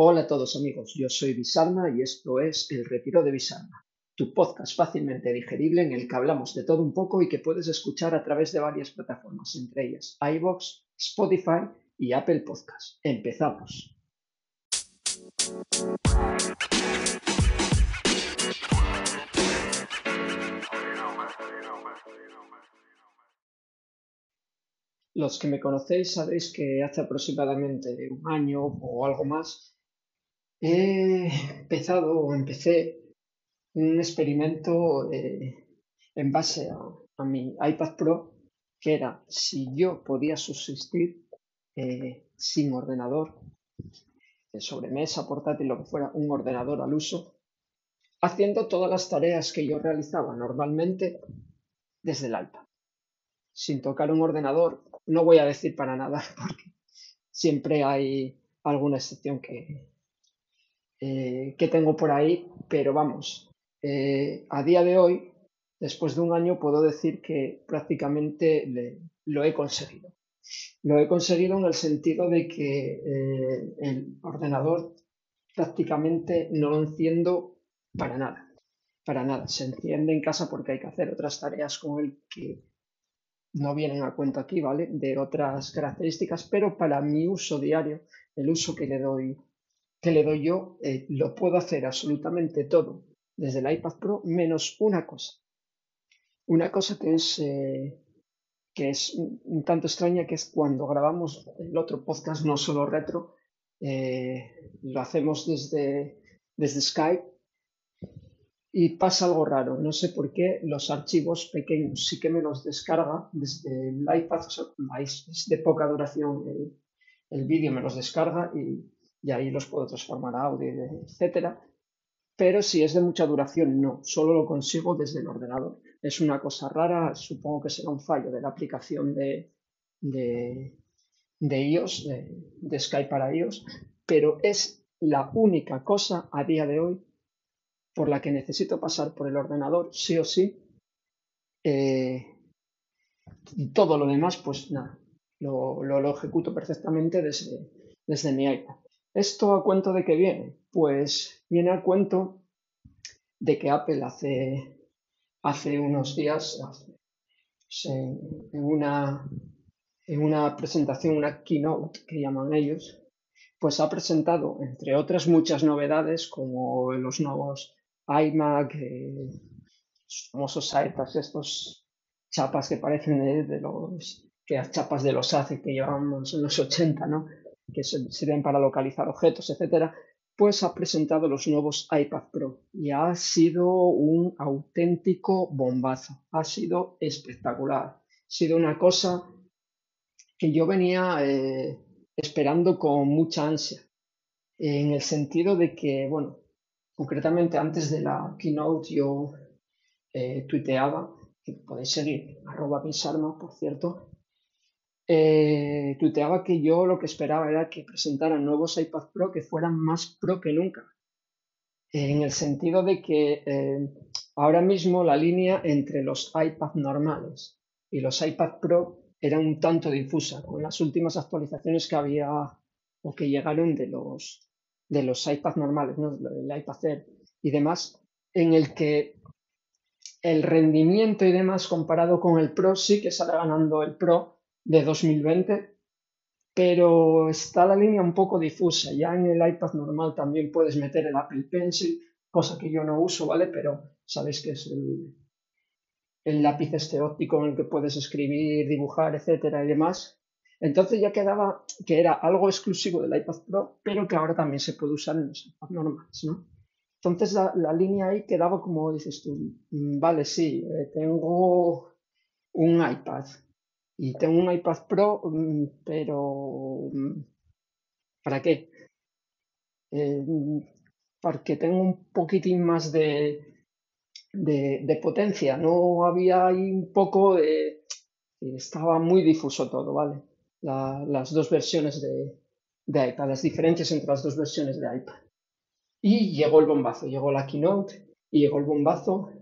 Hola a todos amigos, yo soy Bisarma y esto es El Retiro de Bisarma, tu podcast fácilmente digerible en el que hablamos de todo un poco y que puedes escuchar a través de varias plataformas, entre ellas iVoox, Spotify y Apple Podcast. Empezamos. Los que me conocéis sabéis que hace aproximadamente un año o algo más he empezado o empecé un experimento eh, en base a, mi iPad Pro que era si yo podía subsistir eh, sin ordenador, de sobremesa, portátil, lo que fuera, un ordenador al uso, haciendo todas las tareas que yo realizaba normalmente desde el iPad, sin tocar un ordenador no voy a decir para nada, porque siempre hay alguna excepción que, eh, que tengo por ahí, pero vamos, eh, a día de hoy, después de un año, puedo decir que prácticamente lo he conseguido. Lo he conseguido en el sentido de que eh, el ordenador prácticamente no lo enciendo para nada. Para nada. Se enciende en casa porque hay que hacer otras tareas con el que no vienen a cuento aquí, ¿vale? De otras características, pero para mi uso diario, el uso que le doy, que le doy yo, eh, lo puedo hacer absolutamente todo desde el iPad Pro, menos una cosa. Una cosa que es, eh, que es un tanto extraña, que es cuando grabamos el otro podcast, no solo retro, eh, lo hacemos desde, desde Skype y pasa algo raro. No sé por qué los archivos pequeños sí que me los descarga desde el iPad, es de poca duración el, vídeo, me los descarga y, ahí los puedo transformar a audio, etcétera. Pero si es de mucha duración, no, solo lo consigo desde el ordenador. Es una cosa rara, supongo que será un fallo de la aplicación de, de, de iOS, de, Skype para iOS, pero es la única cosa a día de hoy por la que necesito pasar por el ordenador sí o sí. Eh, y todo lo demás, pues nada, lo, lo, ejecuto perfectamente desde, desde mi iPad. ¿Esto a cuento de qué viene? Pues viene a cuento de que Apple hace, hace unos días, en, una, en una presentación, una keynote que llaman ellos, pues ha presentado, entre otras muchas novedades, como los nuevos iMac, eh, famosos iPads, estos chapas que parecen de, los que las chapas de los ACE que llevamos en los 80, ¿no? Que sirven para localizar objetos, etcétera, pues ha presentado los nuevos iPad Pro y ha sido un auténtico bombazo, ha sido espectacular, ha sido una cosa que yo venía eh, esperando con mucha ansia, en el sentido de que, bueno, Concretamente, antes de la keynote yo eh, tuiteaba, que podéis seguir, arroba pisarma, por cierto, eh, que yo lo que esperaba era que presentaran nuevos iPad Pro que fueran más pro que nunca. En el sentido de que eh, ahora mismo la línea entre los iPad normales y los iPad Pro era un tanto difusa con las últimas actualizaciones que había o que llegaron de los de los normales, ¿no? el iPad Air y demás, en el que el rendimiento y demás comparado con el Pro sí que sale ganando el Pro de 2020, pero está la línea un poco difusa. Ya en el iPad normal también puedes meter el Apple Pencil, cosa que yo no uso, ¿vale? Pero sabéis que es el, el lápiz este óptico en el que puedes escribir, dibujar, etcétera y demás. Entonces ya quedaba que era algo exclusivo del iPad Pro, pero que ahora también se puede usar en los iPads normales, ¿no? Entonces la, línea ahí quedaba como dices tú, mm, vale, sí, eh, tengo un iPad y tengo un iPad Pro, mm, pero mm, ¿para qué? Eh, porque tengo un poquitín más de, de, potencia, no había ahí un poco de... Estaba muy difuso todo, ¿vale? las dos versiones de, de, iPad, las diferencias entre las dos versiones de iPad. Y llegó el bombazo, llegó la keynote y llegó el bombazo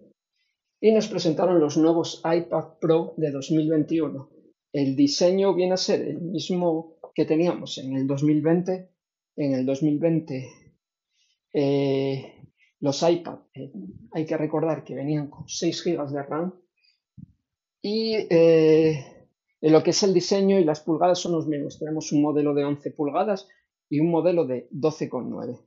y nos presentaron los nuevos iPad Pro de 2021. El diseño viene a ser el mismo que teníamos en el 2020, en el 2020 eh, los iPad, eh, hay que recordar que venían con 6 GB de RAM y eh, en lo que es el diseño y las pulgadas son los mismos. Tenemos un modelo de 11 pulgadas y un modelo de 12,9.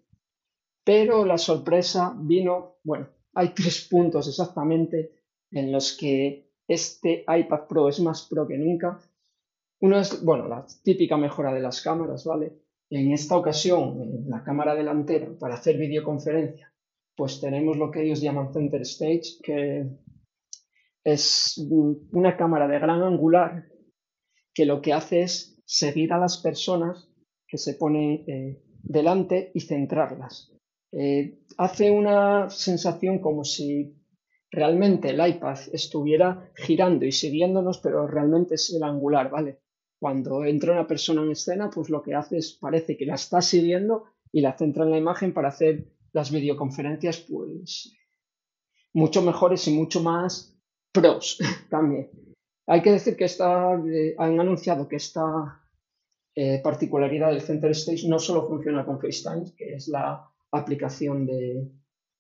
Pero la sorpresa vino, bueno, hay tres puntos exactamente en los que este iPad Pro es más pro que nunca. Uno es, bueno, la típica mejora de las cámaras, ¿vale? En esta ocasión, la cámara delantera, para hacer videoconferencia, pues tenemos lo que ellos llaman Center Stage, que es una cámara de gran angular que lo que hace es seguir a las personas que se ponen eh, delante y centrarlas. Eh, hace una sensación como si realmente el iPad estuviera girando y siguiéndonos, pero realmente es el angular, ¿vale? Cuando entra una persona en escena, pues lo que hace es, parece que la está siguiendo y la centra en la imagen para hacer las videoconferencias, pues, mucho mejores y mucho más pros también. Hay que decir que está, eh, han anunciado que esta eh, particularidad del Center Stage no solo funciona con FaceTime, que es la aplicación de,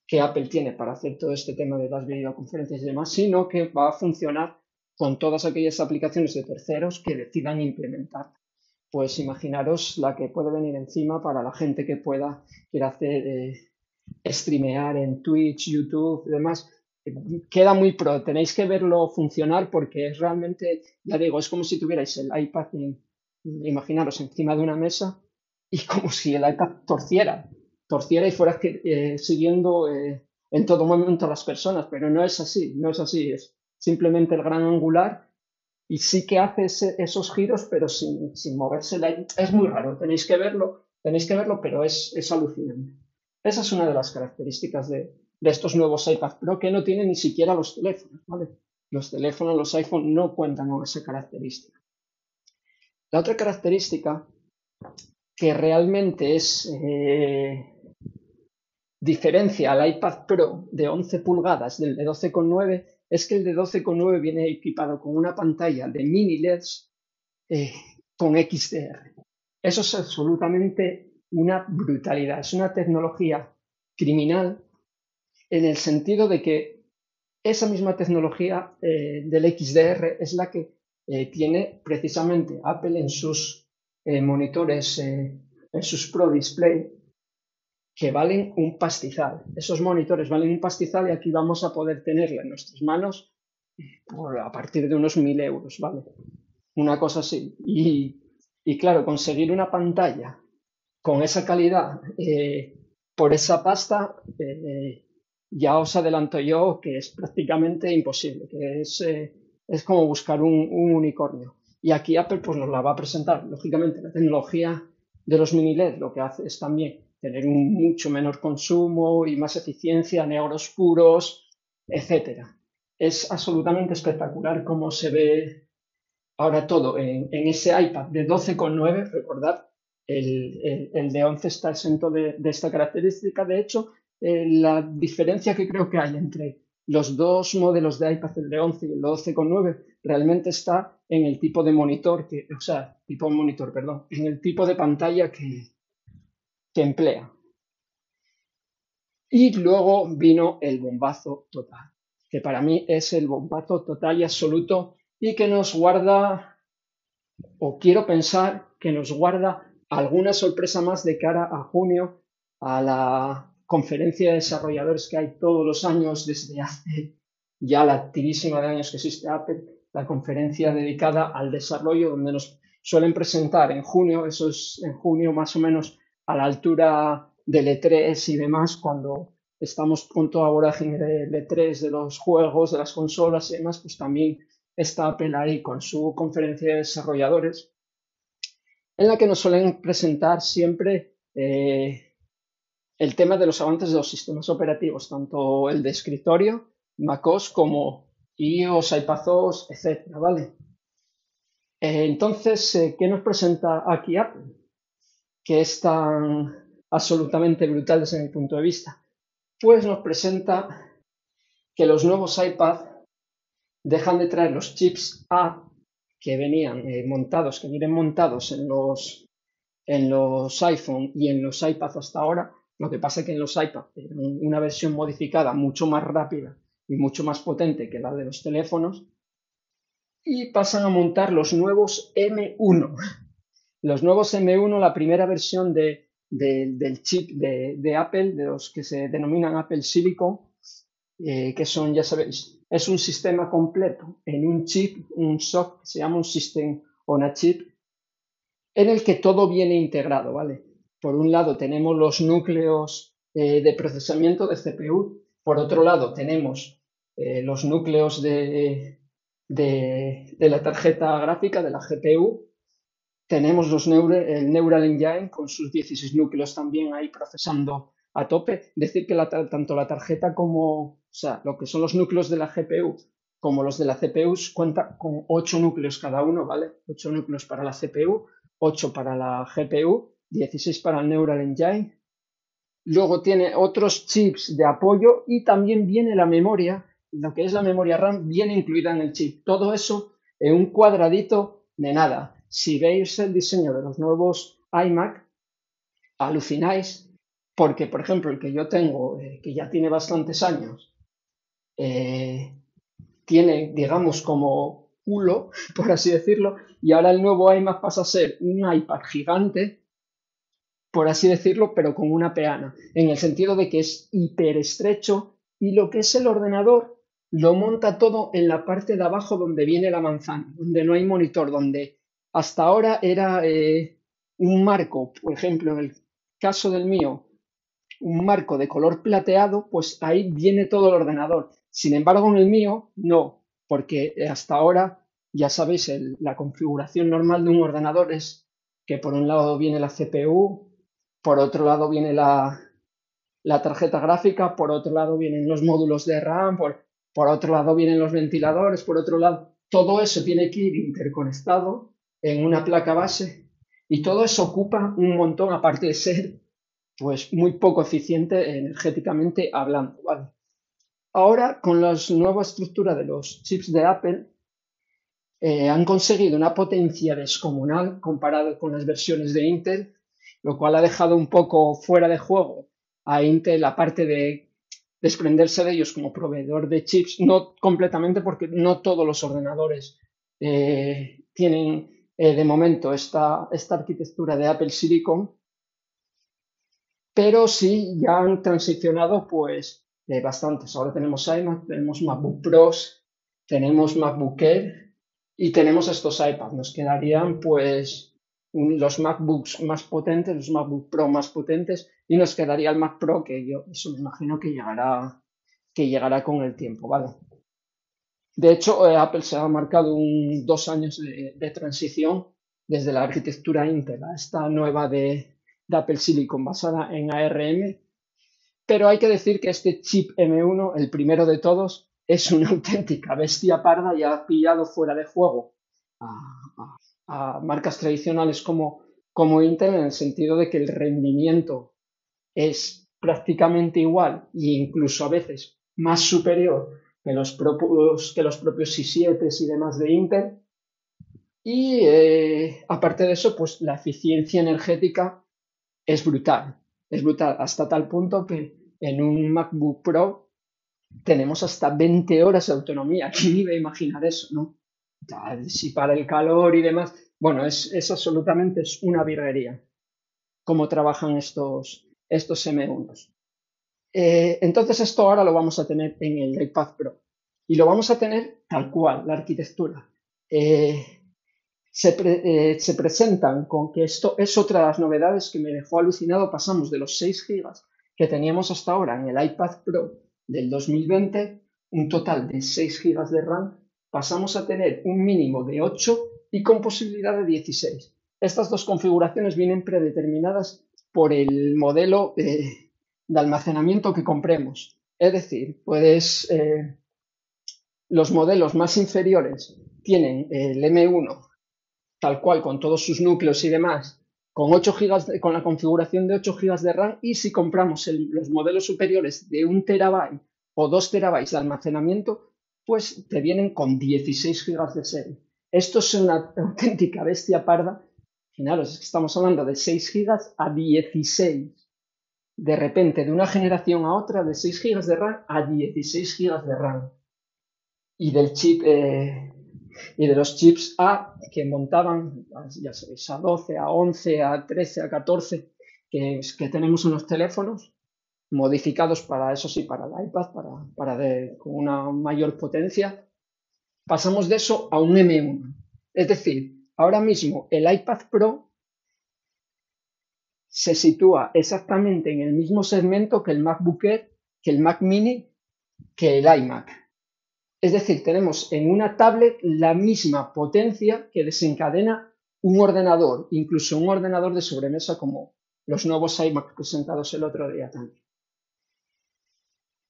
que Apple tiene para hacer todo este tema de las videoconferencias y demás, sino que va a funcionar con todas aquellas aplicaciones de terceros que decidan implementar. Pues imaginaros la que puede venir encima para la gente que pueda quiera hacer eh, streamear en Twitch, YouTube y demás. Queda muy pro, tenéis que verlo funcionar porque es realmente, ya digo, es como si tuvierais el iPad, imaginaros, encima de una mesa y como si el iPad torciera torciera y fuera eh, siguiendo eh, en todo momento a las personas, pero no es así, no es así, es simplemente el gran angular y sí que hace esos giros, pero sin, moverse. Es muy raro, tenéis que verlo, tenéis que verlo, pero es, es alucinante. Esa es una de las características de, de estos nuevos iPad Pro que no tienen ni siquiera los teléfonos, ¿vale? Los teléfonos, los iPhone no cuentan con esa característica. La otra característica que realmente es eh, diferencia al iPad Pro de 11 pulgadas del de 12,9 es que el de 12,9 viene equipado con una pantalla de mini LEDs eh, con XDR. Eso es absolutamente una brutalidad, es una tecnología criminal en el sentido de que esa misma tecnología eh, del XDR es la que eh, tiene precisamente Apple en sus monitores, en sus Pro Display, que valen un pastizal. Esos monitores valen un pastizal y aquí vamos a poder tenerla en nuestras manos a partir de unos mil euros, ¿vale? Una cosa así. Y, claro, conseguir una pantalla con esa calidad eh, por esa pasta, eh, ya os adelanto yo que es prácticamente imposible, que es, eh, es como buscar un, un, unicornio. Y aquí Apple pues, nos la va a presentar. Lógicamente, la tecnología de los mini LED lo que hace es también tener un mucho menor consumo y más eficiencia, negros puros, etc. Es absolutamente espectacular cómo se ve ahora todo en, ese iPad de 12,9. Recordad, el, el, de 11 está exento de, esta característica. De hecho, eh, la diferencia que creo que hay entre los dos modelos de iPad, el de 11 y el de 12,9, realmente está en el tipo de monitor, que, o sea, tipo de monitor, perdón, en el tipo de pantalla que, que emplea. Y luego vino el bombazo total, que para mí es el bombazo total y absoluto y que nos guarda, o quiero pensar que nos guarda alguna sorpresa más de cara a junio, a la conferencia de desarrolladores que hay todos los años desde hace ya la tirísima de años que existe Apple, la conferencia dedicada al desarrollo, donde nos suelen presentar en junio, eso es en junio más o menos a la altura del E3 y demás, cuando estamos con toda vorágine del E3, de los juegos, de las consolas y demás, pues también está Apple ahí con su conferencia de desarrolladores, en la que nos suelen presentar siempre eh, el tema de los avances de los sistemas operativos, tanto el de escritorio, MacOS, como iOS, iPadOS, etcétera, ¿vale? Eh, entonces, eh, ¿qué nos presenta aquí Apple? Que es tan absolutamente brutal desde mi punto de vista? Pues nos presenta que los nuevos iPad dejan de traer los chips A que venían eh, montados, que vienen montados en los, en los iPhone y en los iPads hasta ahora. Lo que pasa es que en los iPads una versión modificada mucho más rápida y mucho más potente que la de los teléfonos. Y pasan a montar los nuevos M1. Los nuevos M1, la primera versión de, del chip de, Apple, de los que se denominan Apple Silicon, eh, que son, ya sabéis, es un sistema completo en un chip, un SOC, se llama un System on a Chip, en el que todo viene integrado, ¿vale? Por un lado tenemos los núcleos eh, de procesamiento de CPU, por otro lado tenemos eh, los núcleos de, de, la tarjeta gráfica, de la GPU, tenemos los el Neural Engine con sus 16 núcleos también ahí procesando a tope. Decir que tanto la tarjeta como, o sea, lo que son los núcleos de la GPU como los de la CPU cuenta con 8 núcleos cada uno, ¿vale? 8 núcleos para la CPU, 8 para la GPU, 16 para el Neural Engine. Luego tiene otros chips de apoyo y también viene la memoria, lo que es la memoria RAM, viene incluida en el chip. Todo eso en un cuadradito de nada. Si veis el diseño de los nuevos iMac, alucináis porque, por ejemplo, el que yo tengo, eh, que ya tiene bastantes años, eh, tiene, digamos, como culo, por así decirlo, y ahora el nuevo iMac pasa a ser un iPad gigante, por así decirlo, pero con una peana, en el sentido de que es hiper estrecho y lo que es el ordenador lo monta todo en la parte de abajo donde viene la manzana, donde no hay monitor, donde hasta ahora era eh, un marco, por ejemplo, en el caso del mío, un marco de color plateado, pues ahí viene todo el ordenador. Sin embargo, en el mío no, porque hasta ahora, ya sabéis, la configuración normal de un ordenador es que por un lado viene la CPU, por otro lado viene la, tarjeta gráfica, por otro lado vienen los módulos de RAM, por otro lado vienen los ventiladores, por otro lado, todo eso tiene que ir interconectado en una placa base y todo eso ocupa un montón, aparte de ser pues muy poco eficiente energéticamente hablando, Ahora, con la nueva estructura de los chips de Apple, eh, han conseguido una potencia descomunal comparado con las versiones de Intel, lo cual ha dejado un poco fuera de juego a Intel la parte de desprenderse de ellos como proveedor de chips, no completamente porque no todos los ordenadores eh, tienen eh, de momento esta, esta arquitectura de Apple Silicon, pero sí ya han transicionado pues eh, bastantes. Ahora tenemos iMac, tenemos MacBook Pros, tenemos MacBook Air y tenemos estos iPads. Nos quedarían pues los MacBooks más potentes, los MacBook Pro más potentes y nos quedaría el Mac Pro que yo eso me imagino que llegará que llegará con el tiempo, ¿vale? De hecho, eh, Apple se ha marcado un, dos años de transición desde la arquitectura Intel a esta nueva de, Apple Silicon basada en ARM, pero hay que decir que este chip M1, el primero de todos, es una auténtica bestia parda y ha pillado fuera de juego a, marcas tradicionales como, como Intel en el sentido de que el rendimiento es prácticamente igual e incluso a veces más superior que los propios, que los propios i7 y demás de Intel. Y eh, aparte de eso, pues la eficiencia energética es brutal. Es brutal hasta tal punto que en un MacBook Pro tenemos hasta 20 horas de autonomía. ¿Quién iba a imaginar eso, no? Si para el calor y demás. Bueno, es, es absolutamente una virguería cómo trabajan estos, estos M1. Eh, entonces esto ahora lo vamos a tener en el iPad Pro. Y lo vamos a tener tal cual, la arquitectura. Eh, eh, se, presentan con que esto es otra de las novedades que me dejó alucinado. Pasamos de los 6 GB que teníamos hasta ahora en el iPad Pro del 2020, un total de 6 GB de RAM, pasamos a tener un mínimo de 8 y con posibilidad de 16. Estas dos configuraciones vienen predeterminadas por el modelo de, almacenamiento que compremos. Es decir, puedes, eh, los modelos más inferiores tienen el M1 tal cual con todos sus núcleos y demás, con 8 GB con la configuración de 8 GB de RAM y si compramos los modelos superiores de 1 terabyte o 2 terabytes de almacenamiento, pues te vienen con 16 GB de serie. Esto es una auténtica bestia parda que estamos hablando de 6 gigas a 16. De repente, de una generación a otra, de 6 gigas de RAM a 16 gigas de RAM. Y del chip, eh, y de los chips A que montaban, ya sabéis, a 12, a 11, a 13, a 14, que, que tenemos en los teléfonos, modificados para eso sí, para el iPad, para, para con una mayor potencia, pasamos de eso a un M1. Es decir, ahora mismo el iPad Pro se sitúa exactamente en el mismo segmento que el MacBook Air, que el Mac Mini, que el iMac. Es decir, tenemos en una tablet la misma potencia que desencadena un ordenador, incluso un ordenador de sobremesa como los nuevos iMac presentados el otro día también.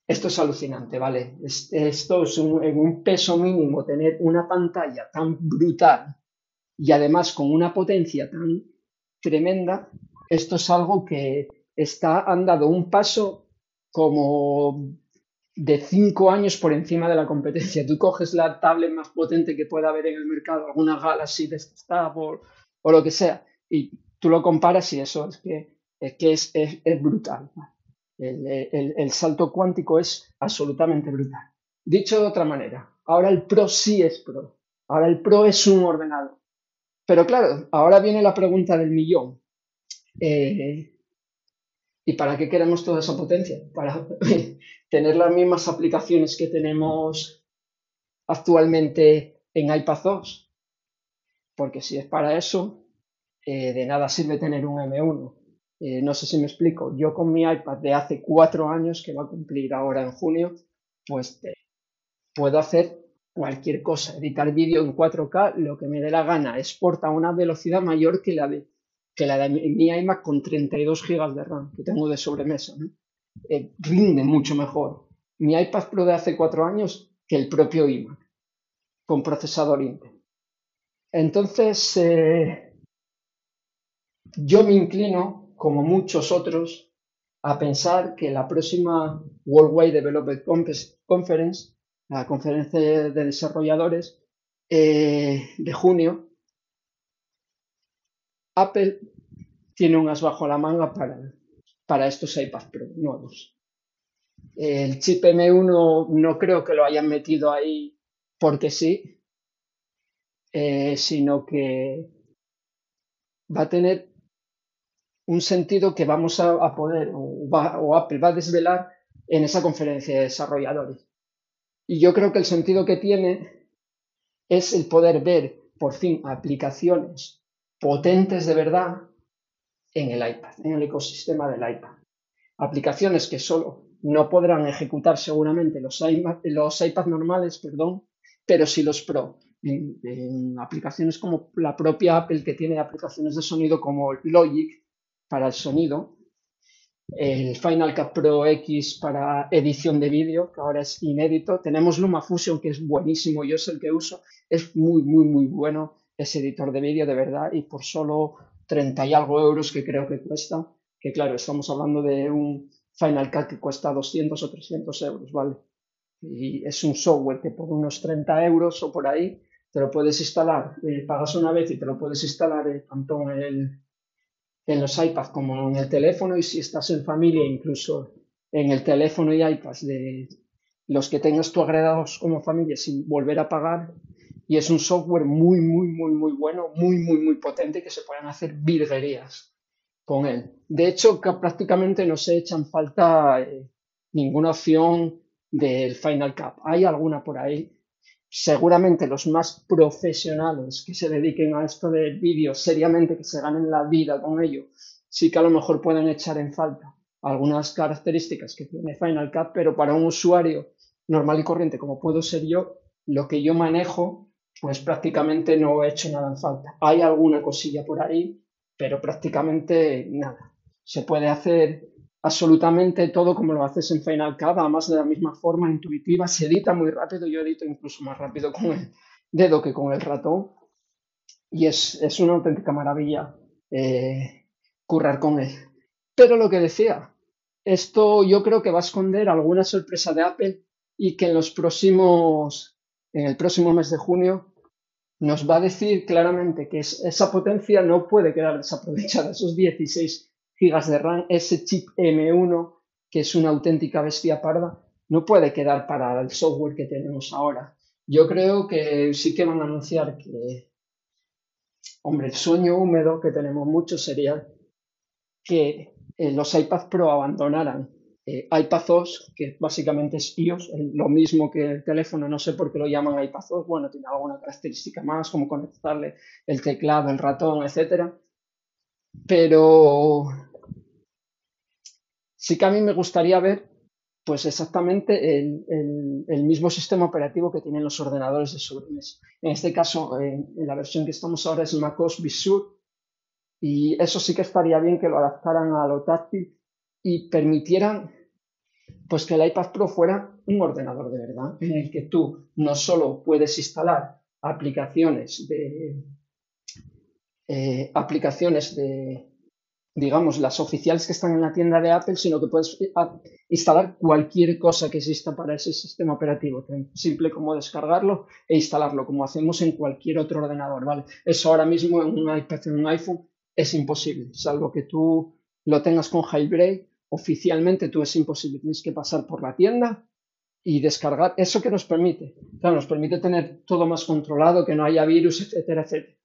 Esto es alucinante, ¿vale? Esto es en un peso mínimo tener una pantalla tan brutal y además con una potencia tan tremenda, esto es algo que está andado un paso como de cinco años por encima de la competencia. Tú coges la tablet más potente que pueda haber en el mercado, alguna Galaxy de esta o, o lo que sea, y tú lo comparas y eso es que, es, que es, es brutal. El, salto cuántico es absolutamente brutal. Dicho de otra manera, ahora el Pro sí es Pro. Ahora el Pro es un ordenador. Pero claro, ahora viene la pregunta del millón. Eh, ¿Y para qué queremos toda esa potencia? Para tener las mismas aplicaciones que tenemos actualmente en iPad 2. Porque si es para eso, eh, de nada sirve tener un M1. Eh, no sé si me explico. Yo con mi iPad de hace cuatro años, que va a cumplir ahora en junio, pues puedo hacer cualquier cosa, editar vídeo en 4K, lo que me dé la gana, exporta a una velocidad mayor que la de, que la de mi iMac con 32 GB de RAM que tengo de sobremesa. Eh, rinde mucho mejor mi iPad Pro de hace cuatro años que el propio iMac con procesador Intel. Entonces, eh, yo me inclino como muchos otros, a pensar que la próxima Worldwide Development Conference, la conferencia de desarrolladores eh, de junio, Apple tiene un as bajo la manga para, para estos iPad Pro nuevos. El chip M1 no creo que lo hayan metido ahí porque sí, eh, sino que va a tener un sentido que vamos a, poder, o, Apple va a desvelar en esa conferencia de desarrolladores. Y yo creo que el sentido que tiene es el poder ver por fin aplicaciones potentes de verdad en el iPad, en el ecosistema del iPad. Aplicaciones que solo no podrán ejecutar seguramente los, iPad, los iPads normales, perdón, pero sí los Pro. En, aplicaciones como la propia Apple que tiene aplicaciones de sonido como Logic, para el sonido, el Final Cut Pro X para edición de vídeo, que ahora es inédito. Tenemos LumaFusion, que es buenísimo, yo es el que uso. Es muy, muy, muy bueno ese editor de vídeo, de verdad, y por solo 30 y algo euros que creo que cuesta, que claro, estamos hablando de un Final Cut que cuesta 200 o 300 euros, ¿vale? Y es un software que por unos 30 euros o por ahí te lo puedes instalar, eh, pagas una vez y te lo puedes instalar eh, tanto en el en los iPads como en el teléfono y si estás en familia, incluso en el teléfono y iPads de los que tengas tú agregados como familia sin volver a pagar. Y es un software muy, muy, muy, muy bueno, muy, muy, muy potente que se pueden hacer virguerías con él. De hecho, que prácticamente no se echan falta eh, ninguna opción del Final Cut. Hay alguna por ahí, seguramente los más profesionales que se dediquen a esto del vídeo seriamente, que se ganen la vida con ello, sí que a lo mejor pueden echar en falta algunas características que tiene Final Cut, pero para un usuario normal y corriente como puedo ser yo, lo que yo manejo, pues prácticamente no he hecho nada en falta. Hay alguna cosilla por ahí, pero prácticamente nada. Se puede hacer absolutamente todo como lo haces en Final Cut, además de la misma forma intuitiva, se edita muy rápido, yo edito incluso más rápido con el dedo que con el ratón y es, una auténtica maravilla eh, currar con él. Pero lo que decía, esto yo creo que va a esconder alguna sorpresa de Apple y que en los próximos, en el próximo mes de junio, nos va a decir claramente que esa potencia no puede quedar desaprovechada, esos 16 gigas de RAM, ese chip M1, que es una auténtica bestia parda, no puede quedar para el software que tenemos ahora. Yo creo que sí que van a anunciar que, hombre, el sueño húmedo que tenemos muchos sería que eh, los iPad Pro abandonaran eh, iPadOS, que básicamente es iOS, lo mismo que el teléfono, no sé por qué lo llaman iPadOS, bueno, tiene alguna característica más, como conectarle el teclado, el ratón, etcétera. Pero sí que a mí me gustaría ver pues exactamente el, mismo sistema operativo que tienen los ordenadores de sobremesa. En este caso, en la versión que estamos ahora es macOS Big Sur y eso sí que estaría bien que lo adaptaran a lo táctil y permitieran pues que el iPad Pro fuera un ordenador de verdad, en el que tú no solo puedes instalar aplicaciones de eh, aplicaciones de digamos las oficiales que están en la tienda de Apple, sino que puedes instalar cualquier cosa que exista para ese sistema operativo, tan simple como descargarlo e instalarlo, como hacemos en cualquier otro ordenador, ¿vale? Eso ahora mismo en un iPad, en un iPhone, es imposible, salvo que tú lo tengas con Jailbreak oficialmente tú es imposible, tienes que pasar por la tienda y descargar eso que nos permite. Claro, nos permite tener todo más controlado, que no haya virus, etcétera, etcétera.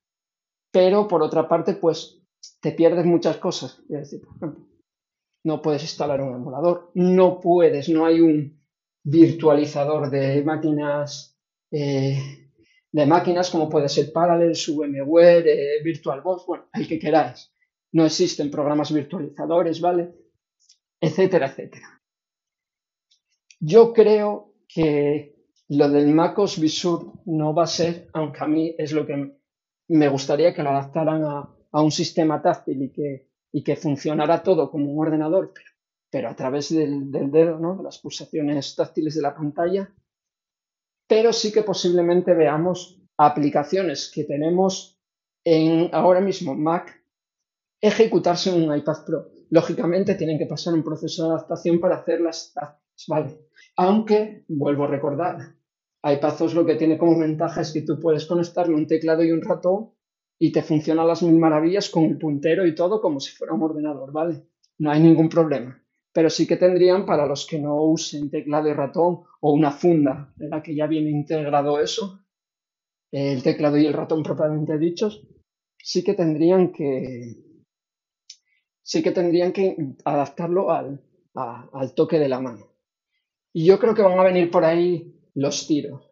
Pero por otra parte, pues te pierdes muchas cosas. Es decir, por ejemplo, no puedes instalar un emulador, no puedes, no hay un virtualizador de máquinas, eh, de máquinas como puede ser Parallels, VMware, eh, VirtualBox, bueno, el que queráis. No existen programas virtualizadores, ¿vale? Etcétera, etcétera. Yo creo que lo del MacOS Visur no va a ser, aunque a mí es lo que me gustaría que lo adaptaran a, un sistema táctil y que, y que funcionara todo como un ordenador, pero, a través del, dedo, ¿no? de las pulsaciones táctiles de la pantalla. Pero sí que posiblemente veamos aplicaciones que tenemos en ahora mismo Mac ejecutarse en un iPad Pro lógicamente tienen que pasar un proceso de adaptación para hacer las ¿vale? Aunque, vuelvo a recordar, iPadOS lo que tiene como ventaja es que tú puedes conectarle un teclado y un ratón y te funcionan las mil maravillas con el puntero y todo como si fuera un ordenador, ¿vale? No hay ningún problema. Pero sí que tendrían para los que no usen teclado y ratón o una funda en la que ya viene integrado eso, el teclado y el ratón propiamente dichos, sí que tendrían que, sí que tendrían que adaptarlo al, al toque de la mano. Y yo creo que van a venir por ahí los tiros.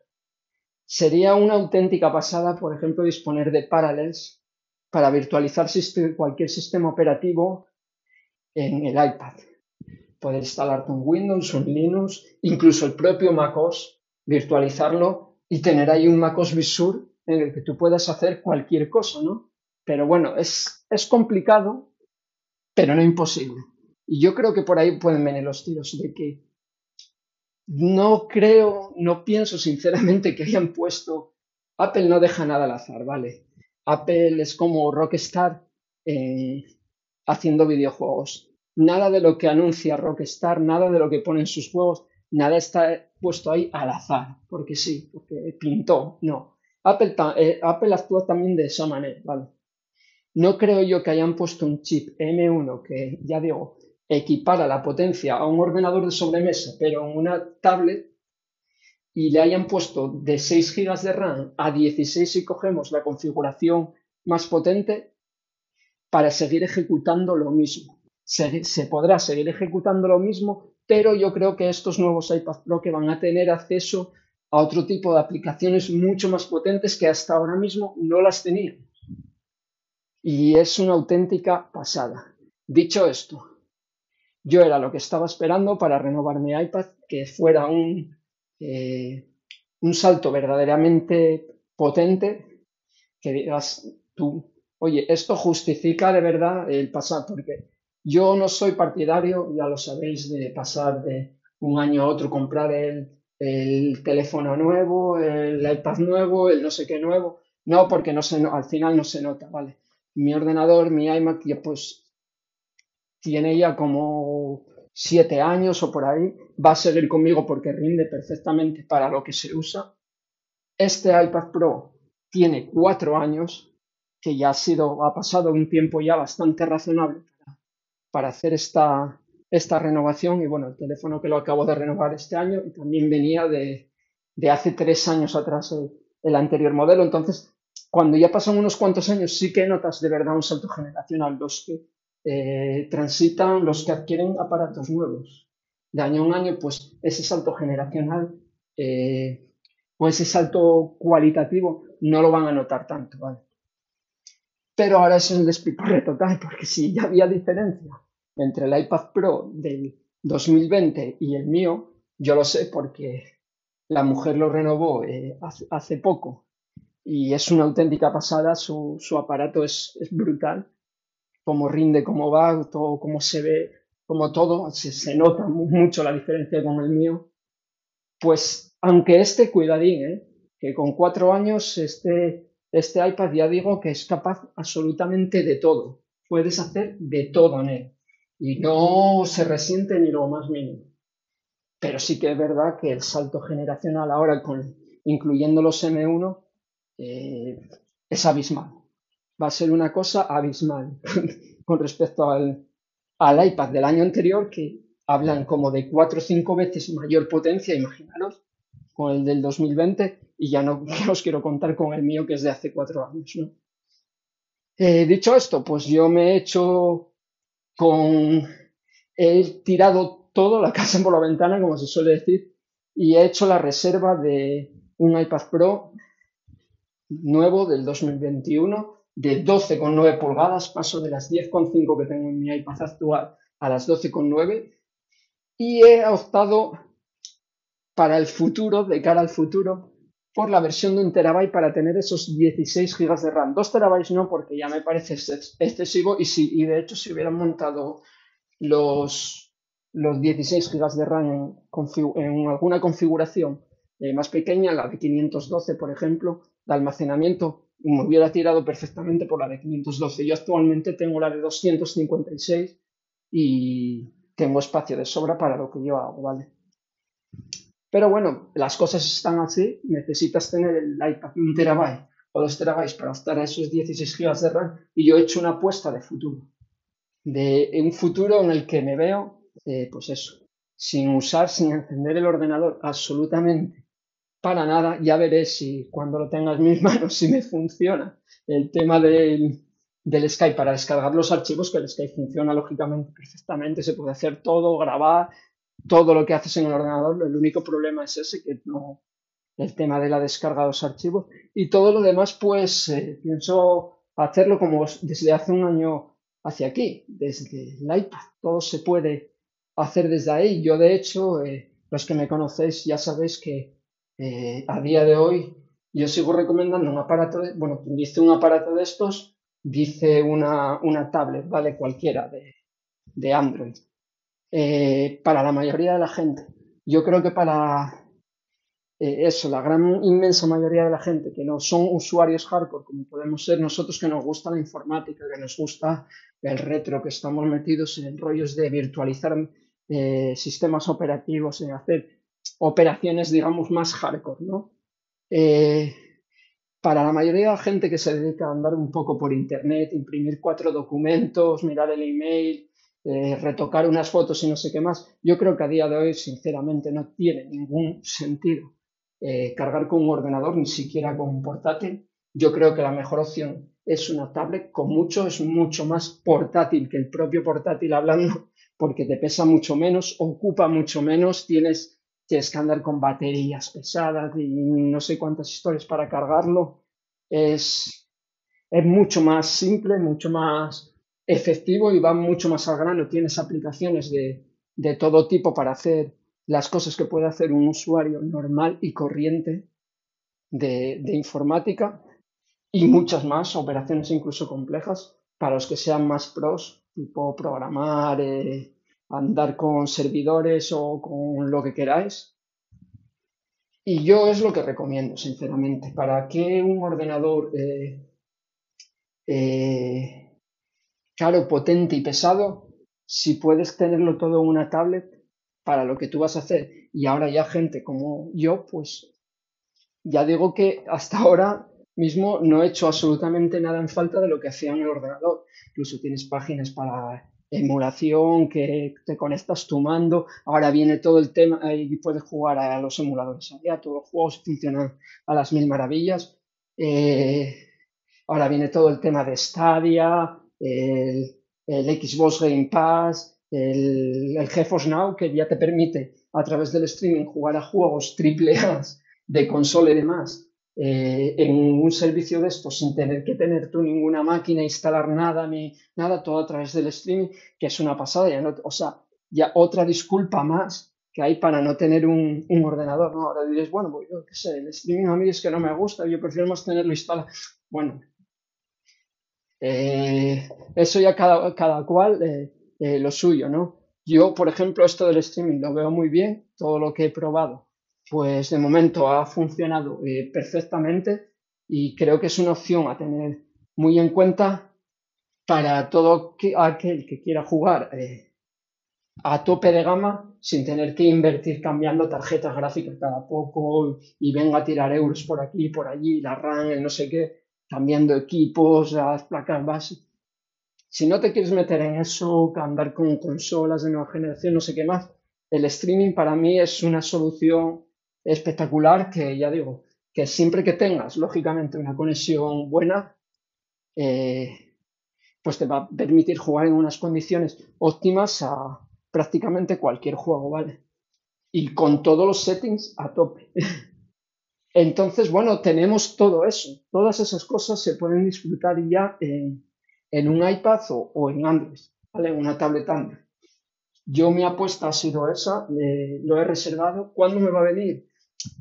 Sería una auténtica pasada, por ejemplo, disponer de Parallels para virtualizar cualquier sistema operativo en el iPad. Poder instalarte un Windows, un Linux, incluso el propio MacOS, virtualizarlo y tener ahí un MacOS Visur en el que tú puedas hacer cualquier cosa, ¿no? Pero bueno, es, es complicado pero no imposible. Y yo creo que por ahí pueden venir los tiros de que no creo, no pienso sinceramente que hayan puesto, Apple no deja nada al azar, ¿vale? Apple es como Rockstar eh, haciendo videojuegos. Nada de lo que anuncia Rockstar, nada de lo que pone en sus juegos, nada está puesto ahí al azar, porque sí, porque pintó, no. Apple, eh, Apple actúa también de esa manera, ¿vale? No creo yo que hayan puesto un chip M1 que, ya digo, equipara la potencia a un ordenador de sobremesa, pero en una tablet, y le hayan puesto de 6 GB de RAM a 16 si cogemos la configuración más potente para seguir ejecutando lo mismo. Se, se, podrá seguir ejecutando lo mismo, pero yo creo que estos nuevos iPad Pro que van a tener acceso a otro tipo de aplicaciones mucho más potentes que hasta ahora mismo no las tenían y es una auténtica pasada. Dicho esto, yo era lo que estaba esperando para renovar mi iPad, que fuera un, eh, un salto verdaderamente potente, que digas tú, oye, esto justifica de verdad el pasar, porque yo no soy partidario, ya lo sabéis, de pasar de un año a otro, comprar el, el teléfono nuevo, el iPad nuevo, el no sé qué nuevo. No, porque no se, al final no se nota, ¿vale? Mi ordenador, mi iMac, ya pues tiene ya como siete años o por ahí, va a seguir conmigo porque rinde perfectamente para lo que se usa. Este iPad Pro tiene cuatro años, que ya ha sido, ha pasado un tiempo ya bastante razonable para, hacer esta, esta renovación. Y bueno, el teléfono que lo acabo de renovar este año también venía de, de hace tres años atrás el, anterior modelo. Entonces, cuando ya pasan unos cuantos años, sí que notas de verdad un salto generacional. Los que eh, transitan, los que adquieren aparatos nuevos de año en año, pues ese salto generacional eh, o ese salto cualitativo no lo van a notar tanto, ¿vale? Pero ahora es el despiporre total, porque si ya había diferencia entre el iPad Pro del 2020 y el mío, yo lo sé porque la mujer lo renovó eh, hace, poco y es una auténtica pasada, su, aparato es, brutal, cómo rinde, cómo va, todo, cómo se ve, como todo, se, nota mucho la diferencia con el mío. Pues aunque este cuidadín, ¿eh? que con cuatro años este, este iPad ya digo que es capaz absolutamente de todo, puedes hacer de todo en él y no se resiente ni lo más mínimo. Pero sí que es verdad que el salto generacional ahora, con, incluyendo los M1, eh, es abismal. Va a ser una cosa abismal con respecto al, al iPad del año anterior, que hablan como de cuatro o cinco veces mayor potencia, imaginaros, con el del 2020, y ya no os quiero contar con el mío que es de hace cuatro años. ¿no? Eh, dicho esto, pues yo me he hecho con... He tirado todo, la casa por la ventana, como se suele decir, y he hecho la reserva de un iPad Pro nuevo del 2021 de 12,9 pulgadas, paso de las 10,5 que tengo en mi iPad actual a las 12,9 y he optado para el futuro, de cara al futuro, por la versión de un terabyte para tener esos 16 GB de RAM. 2 terabytes no, porque ya me parece excesivo y, si, y de hecho si hubieran montado los los 16 GB de RAM en, alguna configuración eh, más pequeña, la de 512, por ejemplo, de almacenamiento, me hubiera tirado perfectamente por la de 512. Yo actualmente tengo la de 256 y tengo espacio de sobra para lo que yo hago, ¿vale? Pero bueno, las cosas están así, necesitas tener el iPad un terabyte o dos terabytes para estar a esos 16 GB de RAM y yo he hecho una apuesta de futuro, de un futuro en el que me veo eh, pues eso, sin usar, sin encender el ordenador absolutamente para nada, ya veré si cuando lo tengas en mis manos, si me funciona el tema del, del Skype para descargar los archivos, que el Skype funciona lógicamente perfectamente, se puede hacer todo, grabar, todo lo que haces en el ordenador, el único problema es ese, que no, el tema de la descarga de los archivos, y todo lo demás, pues eh, pienso hacerlo como desde hace un año hacia aquí, desde el iPad, todo se puede hacer desde ahí. Yo, de hecho, eh, los que me conocéis ya sabéis que eh, a día de hoy yo sigo recomendando un aparato, de, bueno, dice un aparato de estos, dice una, una tablet, ¿vale? Cualquiera de, de Android. Eh, para la mayoría de la gente. Yo creo que para eso, la gran inmensa mayoría de la gente que no son usuarios hardcore, como podemos ser nosotros que nos gusta la informática, que nos gusta el retro, que estamos metidos en rollos de virtualizar eh, sistemas operativos, en hacer operaciones, digamos, más hardcore, ¿no? Eh, para la mayoría de la gente que se dedica a andar un poco por internet, imprimir cuatro documentos, mirar el email, eh, retocar unas fotos y no sé qué más, yo creo que a día de hoy, sinceramente, no tiene ningún sentido cargar con un ordenador, ni siquiera con un portátil. Yo creo que la mejor opción es una tablet, con mucho, es mucho más portátil que el propio portátil hablando porque te pesa mucho menos, ocupa mucho menos, tienes, tienes que andar con baterías pesadas y no sé cuántas historias para cargarlo. Es, es mucho más simple, mucho más efectivo y va mucho más al grano. Tienes aplicaciones de, de todo tipo para hacer las cosas que puede hacer un usuario normal y corriente de, de informática y muchas más, operaciones incluso complejas, para los que sean más pros tipo programar, eh, andar con servidores o con lo que queráis. Y yo es lo que recomiendo, sinceramente. ¿Para qué un ordenador eh, eh, caro, potente y pesado si puedes tenerlo todo en una tablet para lo que tú vas a hacer? Y ahora ya gente como yo, pues ya digo que hasta ahora mismo no he hecho absolutamente nada en falta de lo que hacía en el ordenador. Incluso tienes páginas para emulación que te conectas tu mando. Ahora viene todo el tema y puedes jugar a los emuladores. Ya todos los juegos funcionan a las mil maravillas. Eh, ahora viene todo el tema de Stadia, el, Xbox Game Pass, el, el GeForce Now, que ya te permite a través del streaming jugar a juegos triple A de consola y demás eh, en un servicio de estos sin tener que tener tú ninguna máquina, instalar nada, ni nada, todo a través del streaming, que es una pasada, ya no, o sea, ya otra disculpa más que hay para no tener un, un ordenador, ¿no? Ahora diréis, bueno, pues yo qué sé, el streaming a mí es que no me gusta, yo prefiero más tenerlo instalado. Bueno, eh, eso ya cada, cada cual eh, lo suyo, ¿no? Yo, por ejemplo, esto del streaming lo veo muy bien, todo lo que he probado pues de momento ha funcionado eh, perfectamente y creo que es una opción a tener muy en cuenta para todo aquel que quiera jugar eh, a tope de gama sin tener que invertir cambiando tarjetas gráficas cada poco y venga a tirar euros por aquí, por allí, la RAM, el no sé qué, cambiando equipos, las placas base. Si no te quieres meter en eso, andar con consolas de nueva generación, no sé qué más, el streaming para mí es una solución espectacular que ya digo, que siempre que tengas, lógicamente, una conexión buena, eh, pues te va a permitir jugar en unas condiciones óptimas a prácticamente cualquier juego, ¿vale? Y con todos los settings a tope. Entonces, bueno, tenemos todo eso. Todas esas cosas se pueden disfrutar ya en, un iPad o, en Android, ¿vale? Una tablet. Yo mi apuesta ha sido esa, lo he reservado. ¿Cuándo me va a venir?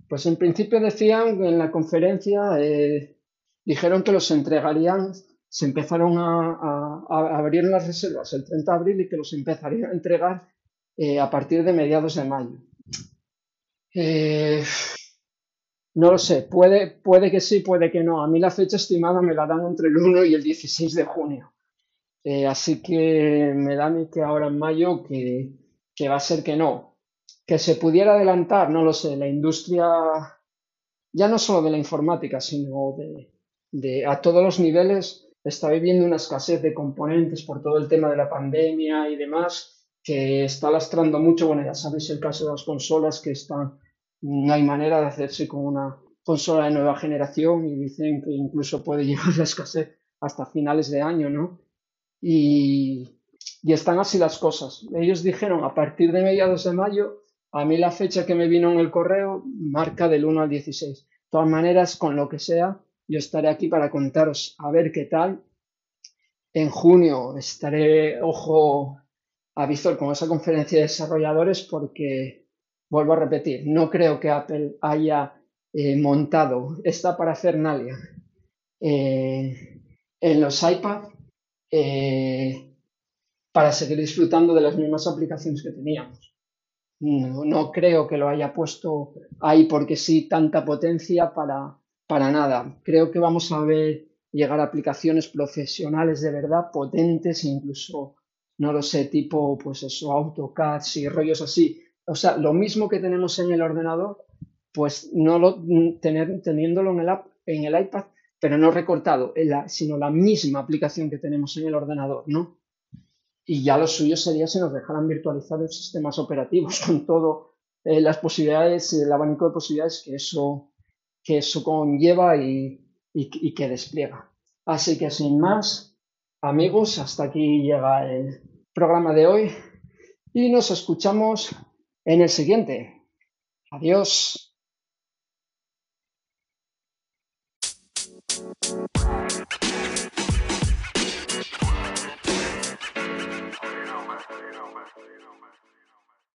Pues en principio decían en la conferencia, eh, dijeron que los entregarían, se empezaron a, abrir las reservas el 30 de abril y que los empezarían a entregar eh, a partir de mediados de mayo. Eh, no lo sé, puede, puede que sí, puede que no. A mí la fecha estimada me la dan entre el 1 y el 16 de junio. así que me da mí que ahora en mayo que, que va a ser que no. Que se pudiera adelantar, no lo sé, la industria, ya no solo de la informática, sino de, a todos los niveles, está viviendo una escasez de componentes por todo el tema de la pandemia y demás, que está lastrando mucho. Bueno, ya sabéis el caso de las consolas que están, no hay manera de hacerse con una consola de nueva generación y dicen que incluso puede llegar la escasez hasta finales de año, ¿no? Y, y están así las cosas. Ellos dijeron a partir de mediados de mayo a mí la fecha que me vino en el correo marca del 1 al 16. De todas maneras, con lo que sea, yo estaré aquí para contaros a ver qué tal. En junio estaré, ojo, a Víctor con esa conferencia de desarrolladores porque, vuelvo a repetir, no creo que Apple haya eh, montado esta parafernalia eh, en los iPad eh, para seguir disfrutando de las mismas aplicaciones que teníamos. No, creo que lo haya puesto ahí porque sí tanta potencia para, para nada. Creo que vamos a ver llegar aplicaciones profesionales de verdad, potentes, incluso, no lo sé, tipo, pues eso, AutoCAD y rollos así. O sea, lo mismo que tenemos en el ordenador, pues no lo, tener, teniéndolo en el, en el iPad, pero no recortado, sino la misma aplicación que tenemos en el ordenador, ¿no? Y ya lo suyo sería si nos dejaran virtualizar los sistemas operativos con todo eh, las posibilidades, el abanico de posibilidades que eso, que eso conlleva y, y, que despliega. Así que sin más, amigos, hasta aquí llega el programa de hoy y nos escuchamos en el siguiente. Adiós.